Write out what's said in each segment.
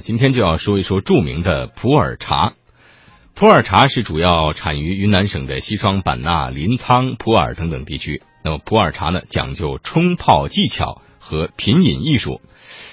今天就要说一说著名的普洱茶。普洱茶是主要产于云南省的西双版纳、临沧、普洱等等地区。那么普洱茶呢，讲究冲泡技巧和品饮艺术，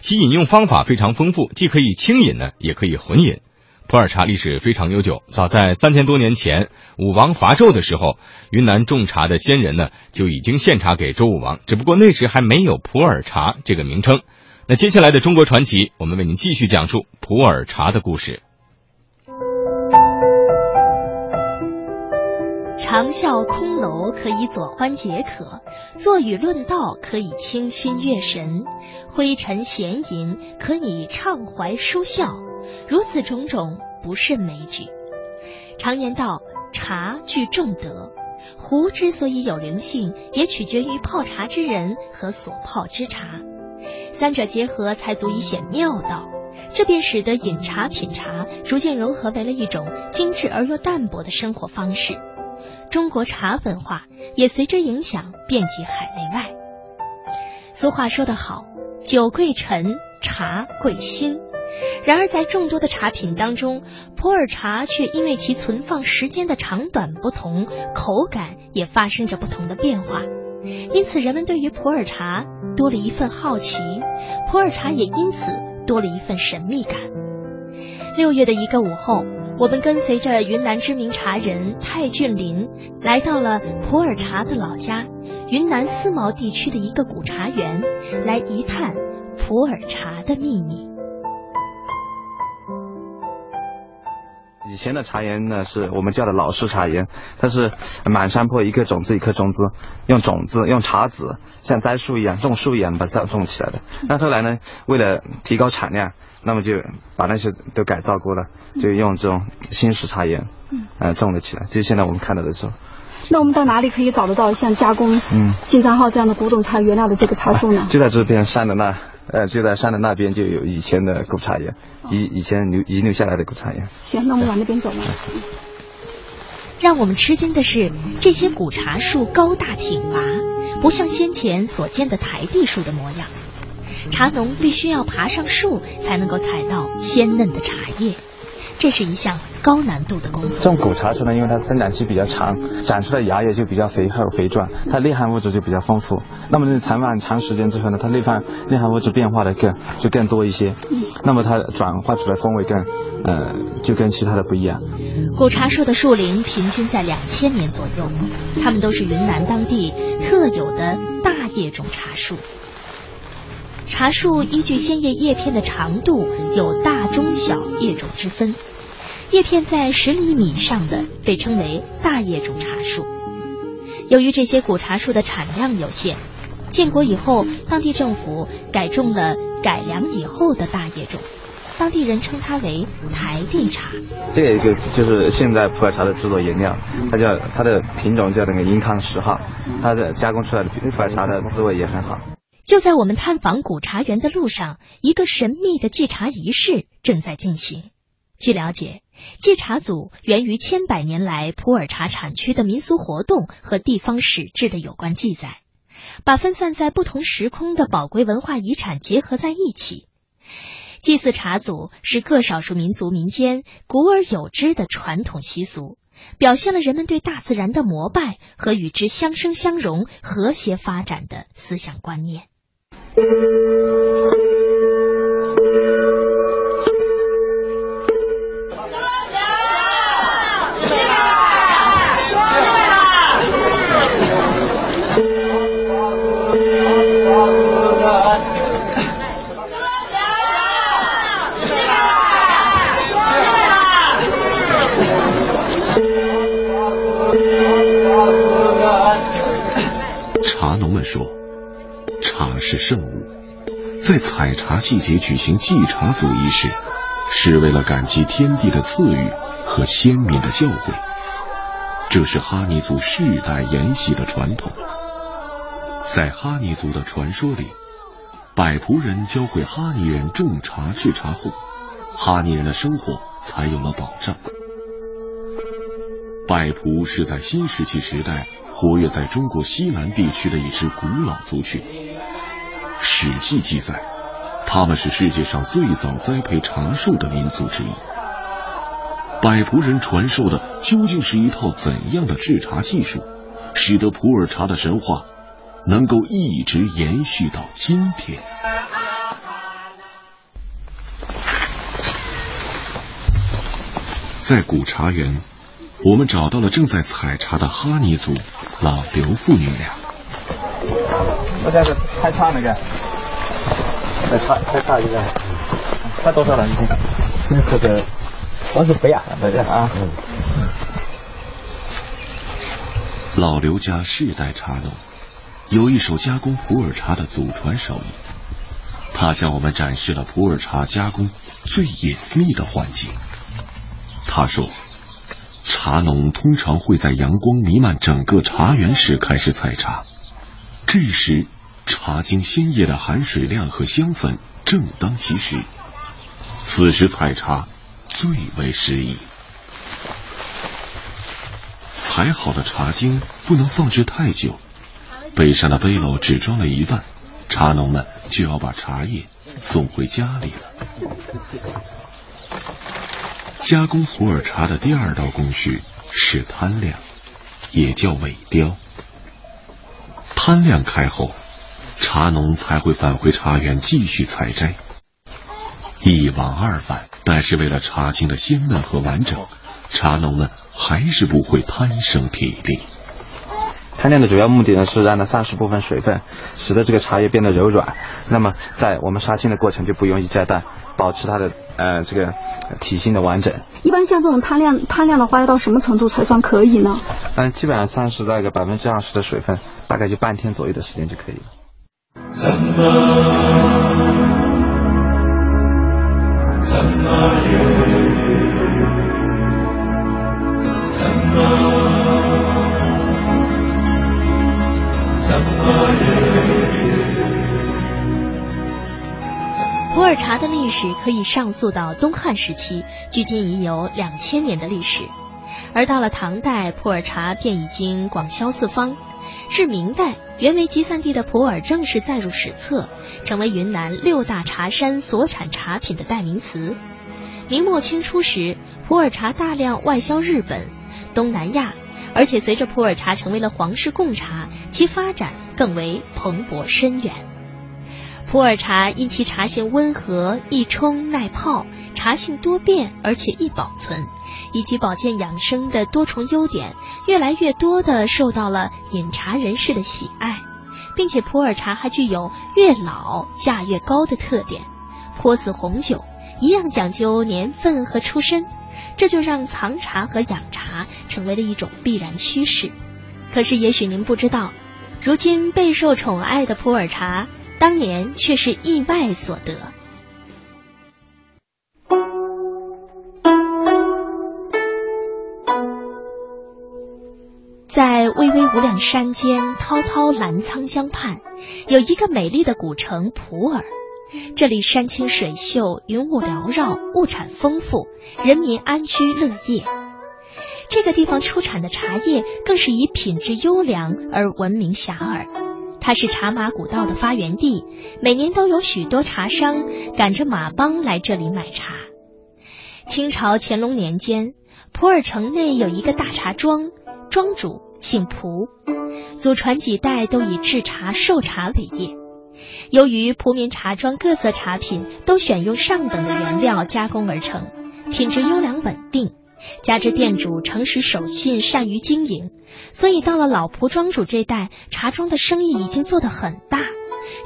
其饮用方法非常丰富，既可以清饮呢，也可以混饮。普洱茶历史非常悠久，早在三千多年前武王伐纣的时候，云南种茶的先人呢就已经献茶给周武王，只不过那时还没有普洱茶这个名称。那接下来的中国传奇，我们为您继续讲述普洱茶的故事。长啸空楼可以佐欢解渴，坐语论道可以清心悦神，灰尘闲吟可以畅怀舒笑。如此种种，不甚枚举。常言道，茶具重德，壶之所以有灵性，也取决于泡茶之人和所泡之茶，三者结合才足以显妙道。这便使得饮茶品茶逐渐融合为了一种精致而又淡泊的生活方式。中国茶文化也随之影响遍及海内外。俗话说得好，酒贵陈，茶贵新。然而，在众多的茶品当中，普洱茶却因为其存放时间的长短不同，口感也发生着不同的变化。因此，人们对于普洱茶多了一份好奇，普洱茶也因此多了一份神秘感。六月的一个午后，我们跟随着云南知名茶人泰俊林，来到了普洱茶的老家——云南思茅地区的一个古茶园，来一探普洱茶的秘密。以前的茶园呢，是我们叫的老式茶园，它是满山坡一颗种子一颗种子，用种子用茶籽像栽树一样种树一样把它种起来的。那后来呢，为了提高产量，那么就把那些都改造过了，就用这种新式茶园，嗯，种了起来。就现在我们看到的这种。那我们到哪里可以找得到像加工嗯金三号这样的古董茶原料的这个茶树呢？就在这片山的那，呃，就在山的那边就有以前的古茶园。以以前留遗留下来的古茶园。行，那我们往那边走吧。让我们吃惊的是，这些古茶树高大挺拔，不像先前所见的台地树的模样。茶农必须要爬上树，才能够采到鲜嫩的茶叶。这是一项高难度的工作。种古茶树呢，因为它生长期比较长，长出的芽叶就比较肥厚肥壮，它内含物质就比较丰富。那么残放长时间之后呢，它内含内含物质变化的更就更多一些。嗯。那么它转化出来风味更，呃，就跟其他的不一样。古茶树的树龄平均在两千年左右，它们都是云南当地特有的大叶种茶树。茶树依据鲜叶叶片的长度有大、中、小叶种之分，叶片在十厘米以上的被称为大叶种茶树。由于这些古茶树的产量有限，建国以后，当地政府改种了改良以后的大叶种，当地人称它为台地茶。这一个就是现在普洱茶的制作原料，它叫它的品种叫那个英康十号，它的加工出来的普洱茶的滋味也很好。就在我们探访古茶园的路上，一个神秘的祭茶仪式正在进行。据了解，祭茶组源于千百年来普洱茶产区的民俗活动和地方史志的有关记载，把分散在不同时空的宝贵文化遗产结合在一起。祭祀茶祖是各少数民族民间古而有之的传统习俗，表现了人们对大自然的膜拜和与之相生相融、和谐发展的思想观念。Thank you. 是圣物，在采茶季节举行祭茶祖仪式，是为了感激天地的赐予和先民的教诲。这是哈尼族世代沿袭的传统。在哈尼族的传说里，百仆人教会哈尼人种茶制茶后，哈尼人的生活才有了保障。百仆是在新石器时代活跃在中国西南地区的一支古老族群。《史记》记载，他们是世界上最早栽培茶树的民族之一。百仆人传授的究竟是一套怎样的制茶技术，使得普洱茶的神话能够一直延续到今天？在古茶园，我们找到了正在采茶的哈尼族老刘父女俩。我这个太差那个，太差太差一个，差多少了已经？这个三十杯啊，啊。老刘家世代茶农，有一手加工普洱茶的祖传手艺。他向我们展示了普洱茶加工最隐秘的环境。他说：“茶农通常会在阳光弥漫整个茶园时开始采茶，这时茶茎鲜叶的含水量和香粉正当其时，此时采茶最为适宜。采好的茶茎不能放置太久，背上的背篓只装了一半，茶农们就要把茶叶送回家里了。”加工普洱茶的第二道工序是摊晾，也叫萎凋。摊晾开后，茶农才会返回茶园继续采摘。一往二返，但是为了茶青的鲜嫩和完整，茶农们还是不会贪生体力。摊晾的主要目的呢，是让它丧失部分水分，使得这个茶叶变得柔软。那么，在我们杀青的过程就不容易摘断，保持它的呃这个体型的完整。一般像这种摊晾摊晾的话，要到什么程度才算可以呢？嗯，基本上丧失在个百分之二十的水分，大概就半天左右的时间就可以了。怎么怎么又怎么怎么又普洱茶的历史可以上溯到东汉时期，距今已有两千年的历史。而到了唐代，普洱茶便已经广销四方。至明代，原为集散地的普洱正式载入史册，成为云南六大茶山所产茶品的代名词。明末清初时，普洱茶大量外销日本、东南亚，而且随着普洱茶成为了皇室贡茶，其发展更为蓬勃深远。普洱茶因其茶性温和、易冲耐泡，茶性多变而且易保存，以及保健养生的多重优点，越来越多的受到了饮茶人士的喜爱，并且普洱茶还具有越老价越高的特点。颇似红酒一样讲究年份和出身，这就让藏茶和养茶成为了一种必然趋势。可是，也许您不知道，如今备受宠爱的普洱茶。当年却是意外所得。在巍巍无量山间、滔滔澜沧江畔，有一个美丽的古城普洱。这里山清水秀，云雾缭绕，物产丰富，人民安居乐业。这个地方出产的茶叶更是以品质优良而闻名遐迩。它是茶马古道的发源地，每年都有许多茶商赶着马帮来这里买茶。清朝乾隆年间，普洱城内有一个大茶庄，庄主姓蒲，祖传几代都以制茶售茶为业。由于蒲民茶庄各色茶品都选用上等的原料加工而成，品质优良稳定。加之店主诚实守信，善于经营，所以到了老蒲庄主这代，茶庄的生意已经做得很大，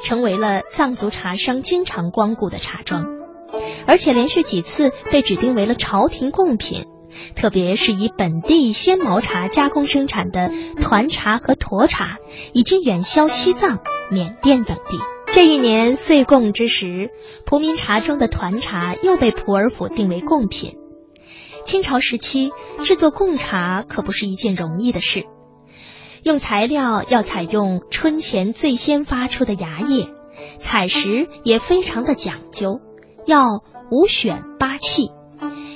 成为了藏族茶商经常光顾的茶庄，而且连续几次被指定为了朝廷贡品。特别是以本地鲜毛茶加工生产的团茶和沱茶，已经远销西藏、缅甸等地。这一年岁贡之时，蒲民茶庄的团茶又被普洱府定为贡品。清朝时期制作贡茶可不是一件容易的事，用材料要采用春前最先发出的芽叶，采时也非常的讲究，要五选八器，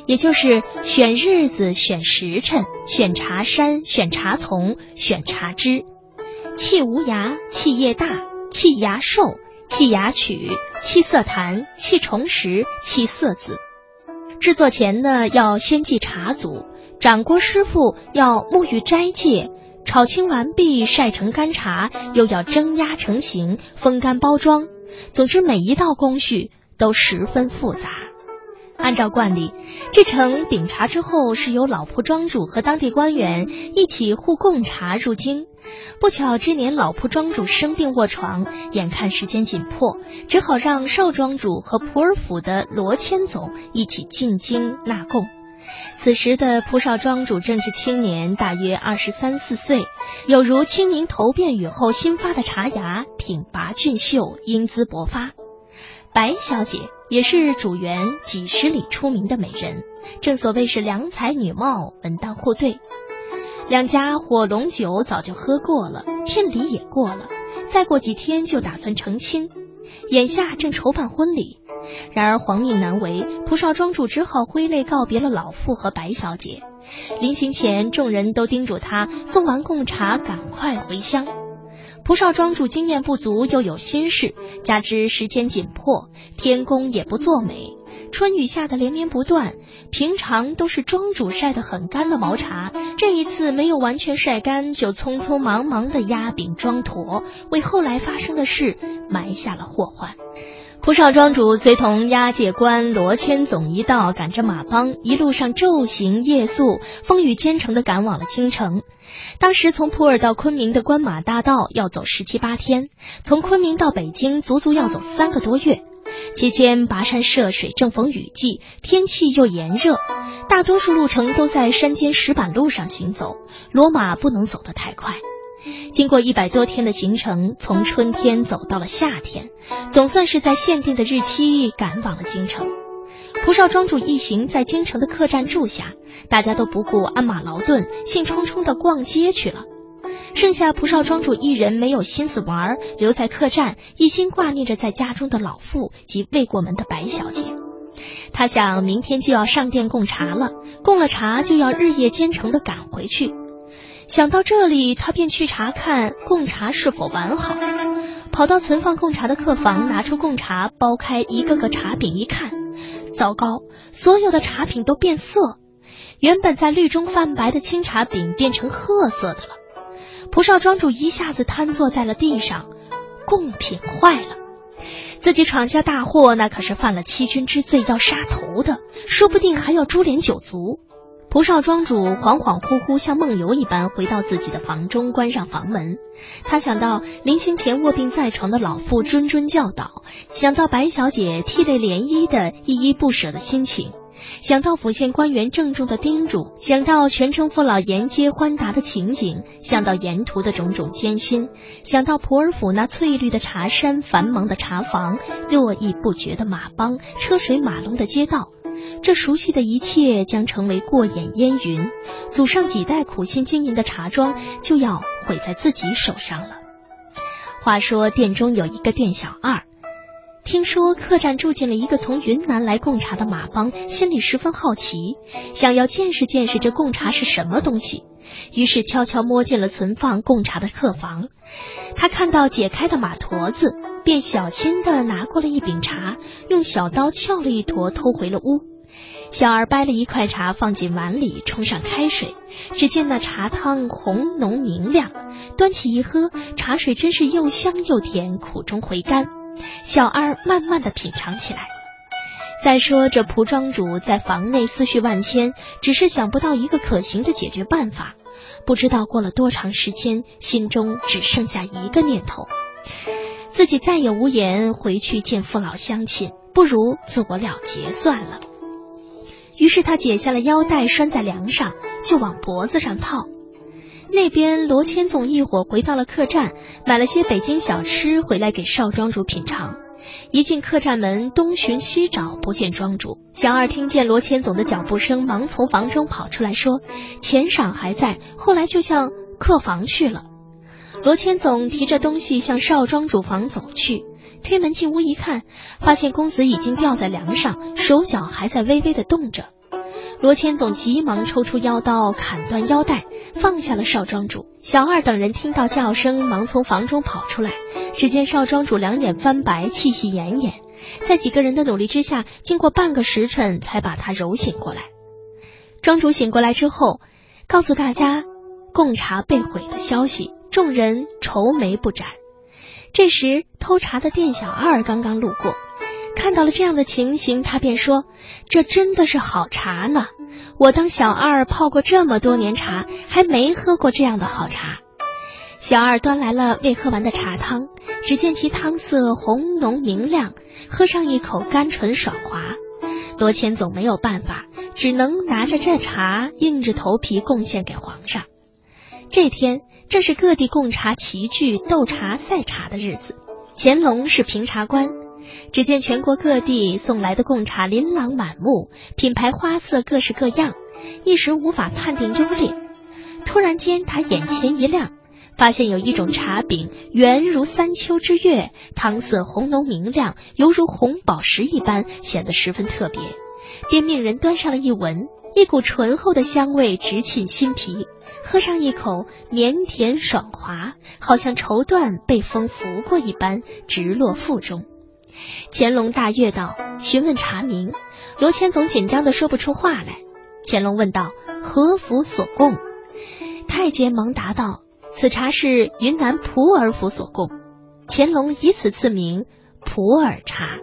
也就是选日子、选时辰、选茶山、选茶丛、选茶枝，气无芽、气叶大、气芽瘦、气芽曲、气色檀、沏重实、气色紫。制作前呢，要先祭茶祖，掌锅师傅要沐浴斋戒，炒青完毕，晒成干茶，又要蒸压成型，风干包装。总之，每一道工序都十分复杂。按照惯例，制成饼茶之后，是由老铺庄主和当地官员一起互贡茶入京。不巧，这年老铺庄主生病卧床，眼看时间紧迫，只好让少庄主和普洱府的罗千总一起进京纳贡。此时的蒲少庄主正是青年，大约二十三四岁，有如清明头遍雨后新发的茶芽，挺拔俊秀，英姿勃发。白小姐也是主园几十里出名的美人，正所谓是良才女貌，门当户对。两家火龙酒早就喝过了，聘礼也过了，再过几天就打算成亲，眼下正筹办婚礼。然而皇命难违，蒲少庄主只好挥泪告别了老妇和白小姐。临行前，众人都叮嘱他送完贡茶赶快回乡。蒲少庄主经验不足，又有心事，加之时间紧迫，天公也不作美。春雨下的连绵不断，平常都是庄主晒得很干的毛茶，这一次没有完全晒干，就匆匆忙忙的压饼装坨，为后来发生的事埋下了祸患。蒲少庄主随同押解官罗千总一道，赶着马帮，一路上昼行夜宿，风雨兼程的赶往了京城。当时从普洱到昆明的关马大道要走十七八天，从昆明到北京足足要走三个多月。期间跋山涉水，正逢雨季，天气又炎热，大多数路程都在山间石板路上行走，骡马不能走得太快。经过一百多天的行程，从春天走到了夏天，总算是在限定的日期赶往了京城。蒲少庄主一行在京城的客栈住下，大家都不顾鞍马劳顿，兴冲冲的逛街去了。剩下蒲少庄主一人没有心思玩，留在客栈，一心挂念着在家中的老妇及未过门的白小姐。他想，明天就要上殿供茶了，供了茶就要日夜兼程的赶回去。想到这里，他便去查看贡茶是否完好。跑到存放贡茶的客房，拿出贡茶，剥开一个个茶饼一看，糟糕，所有的茶品都变色，原本在绿中泛白的青茶饼变成褐色的了。蒲少庄主一下子瘫坐在了地上，贡品坏了，自己闯下大祸，那可是犯了欺君之罪，要杀头的，说不定还要株连九族。蒲少庄主恍恍惚惚，像梦游一般回到自己的房中，关上房门。他想到临行前卧病在床的老妇谆谆教导，想到白小姐涕泪涟漪的依依不舍的心情，想到府县官员郑重的叮嘱，想到全城父老沿街欢达的情景，想到沿途的种种艰辛，想到普洱府那翠绿的茶山、繁忙的茶房、络绎不绝的马帮、车水马龙的街道。这熟悉的一切将成为过眼烟云，祖上几代苦心经营的茶庄就要毁在自己手上了。话说店中有一个店小二，听说客栈住进了一个从云南来贡茶的马帮，心里十分好奇，想要见识见识这贡茶是什么东西，于是悄悄摸进了存放贡茶的客房。他看到解开的马驼子。便小心的拿过了一饼茶，用小刀撬了一坨，偷回了屋。小二掰了一块茶放进碗里，冲上开水，只见那茶汤红浓明亮，端起一喝，茶水真是又香又甜，苦中回甘。小二慢慢的品尝起来。再说这蒲庄主在房内思绪万千，只是想不到一个可行的解决办法。不知道过了多长时间，心中只剩下一个念头。自己再也无颜回去见父老乡亲，不如自我了结算了。于是他解下了腰带，拴在梁上，就往脖子上套。那边罗千总一伙回到了客栈，买了些北京小吃回来给少庄主品尝。一进客栈门，东寻西找，不见庄主。小二听见罗千总的脚步声，忙从房中跑出来，说：“钱赏还在，后来就向客房去了。”罗千总提着东西向少庄主房走去，推门进屋一看，发现公子已经吊在梁上，手脚还在微微的动着。罗千总急忙抽出腰刀，砍断腰带，放下了少庄主。小二等人听到叫声，忙从房中跑出来。只见少庄主两眼翻白，气息奄奄，在几个人的努力之下，经过半个时辰才把他揉醒过来。庄主醒过来之后，告诉大家贡茶被毁的消息，众人愁眉不展。这时，偷茶的店小二刚刚路过。看到了这样的情形，他便说：“这真的是好茶呢！我当小二泡过这么多年茶，还没喝过这样的好茶。”小二端来了未喝完的茶汤，只见其汤色红浓明亮，喝上一口甘醇爽滑。罗千总没有办法，只能拿着这茶，硬着头皮贡献给皇上。这天正是各地贡茶齐聚、斗茶赛茶的日子，乾隆是评茶官。只见全国各地送来的贡茶琳琅满目，品牌花色各式各样，一时无法判定优劣。突然间，他眼前一亮，发现有一种茶饼圆如三秋之月，汤色红浓明亮，犹如红宝石一般，显得十分特别。便命人端上了一闻，一股醇厚的香味直沁心脾，喝上一口，绵甜爽滑，好像绸缎被风拂过一般，直落腹中。乾隆大悦道：“询问茶名。”罗千总紧张的说不出话来。乾隆问道：“何府所供？”太监忙答道：“此茶是云南普洱府所供。”乾隆以此赐名普洱茶。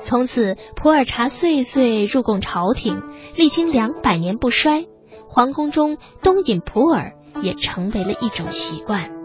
从此，普洱茶岁岁入贡朝廷，历经两百年不衰。皇宫中东饮普洱也成为了一种习惯。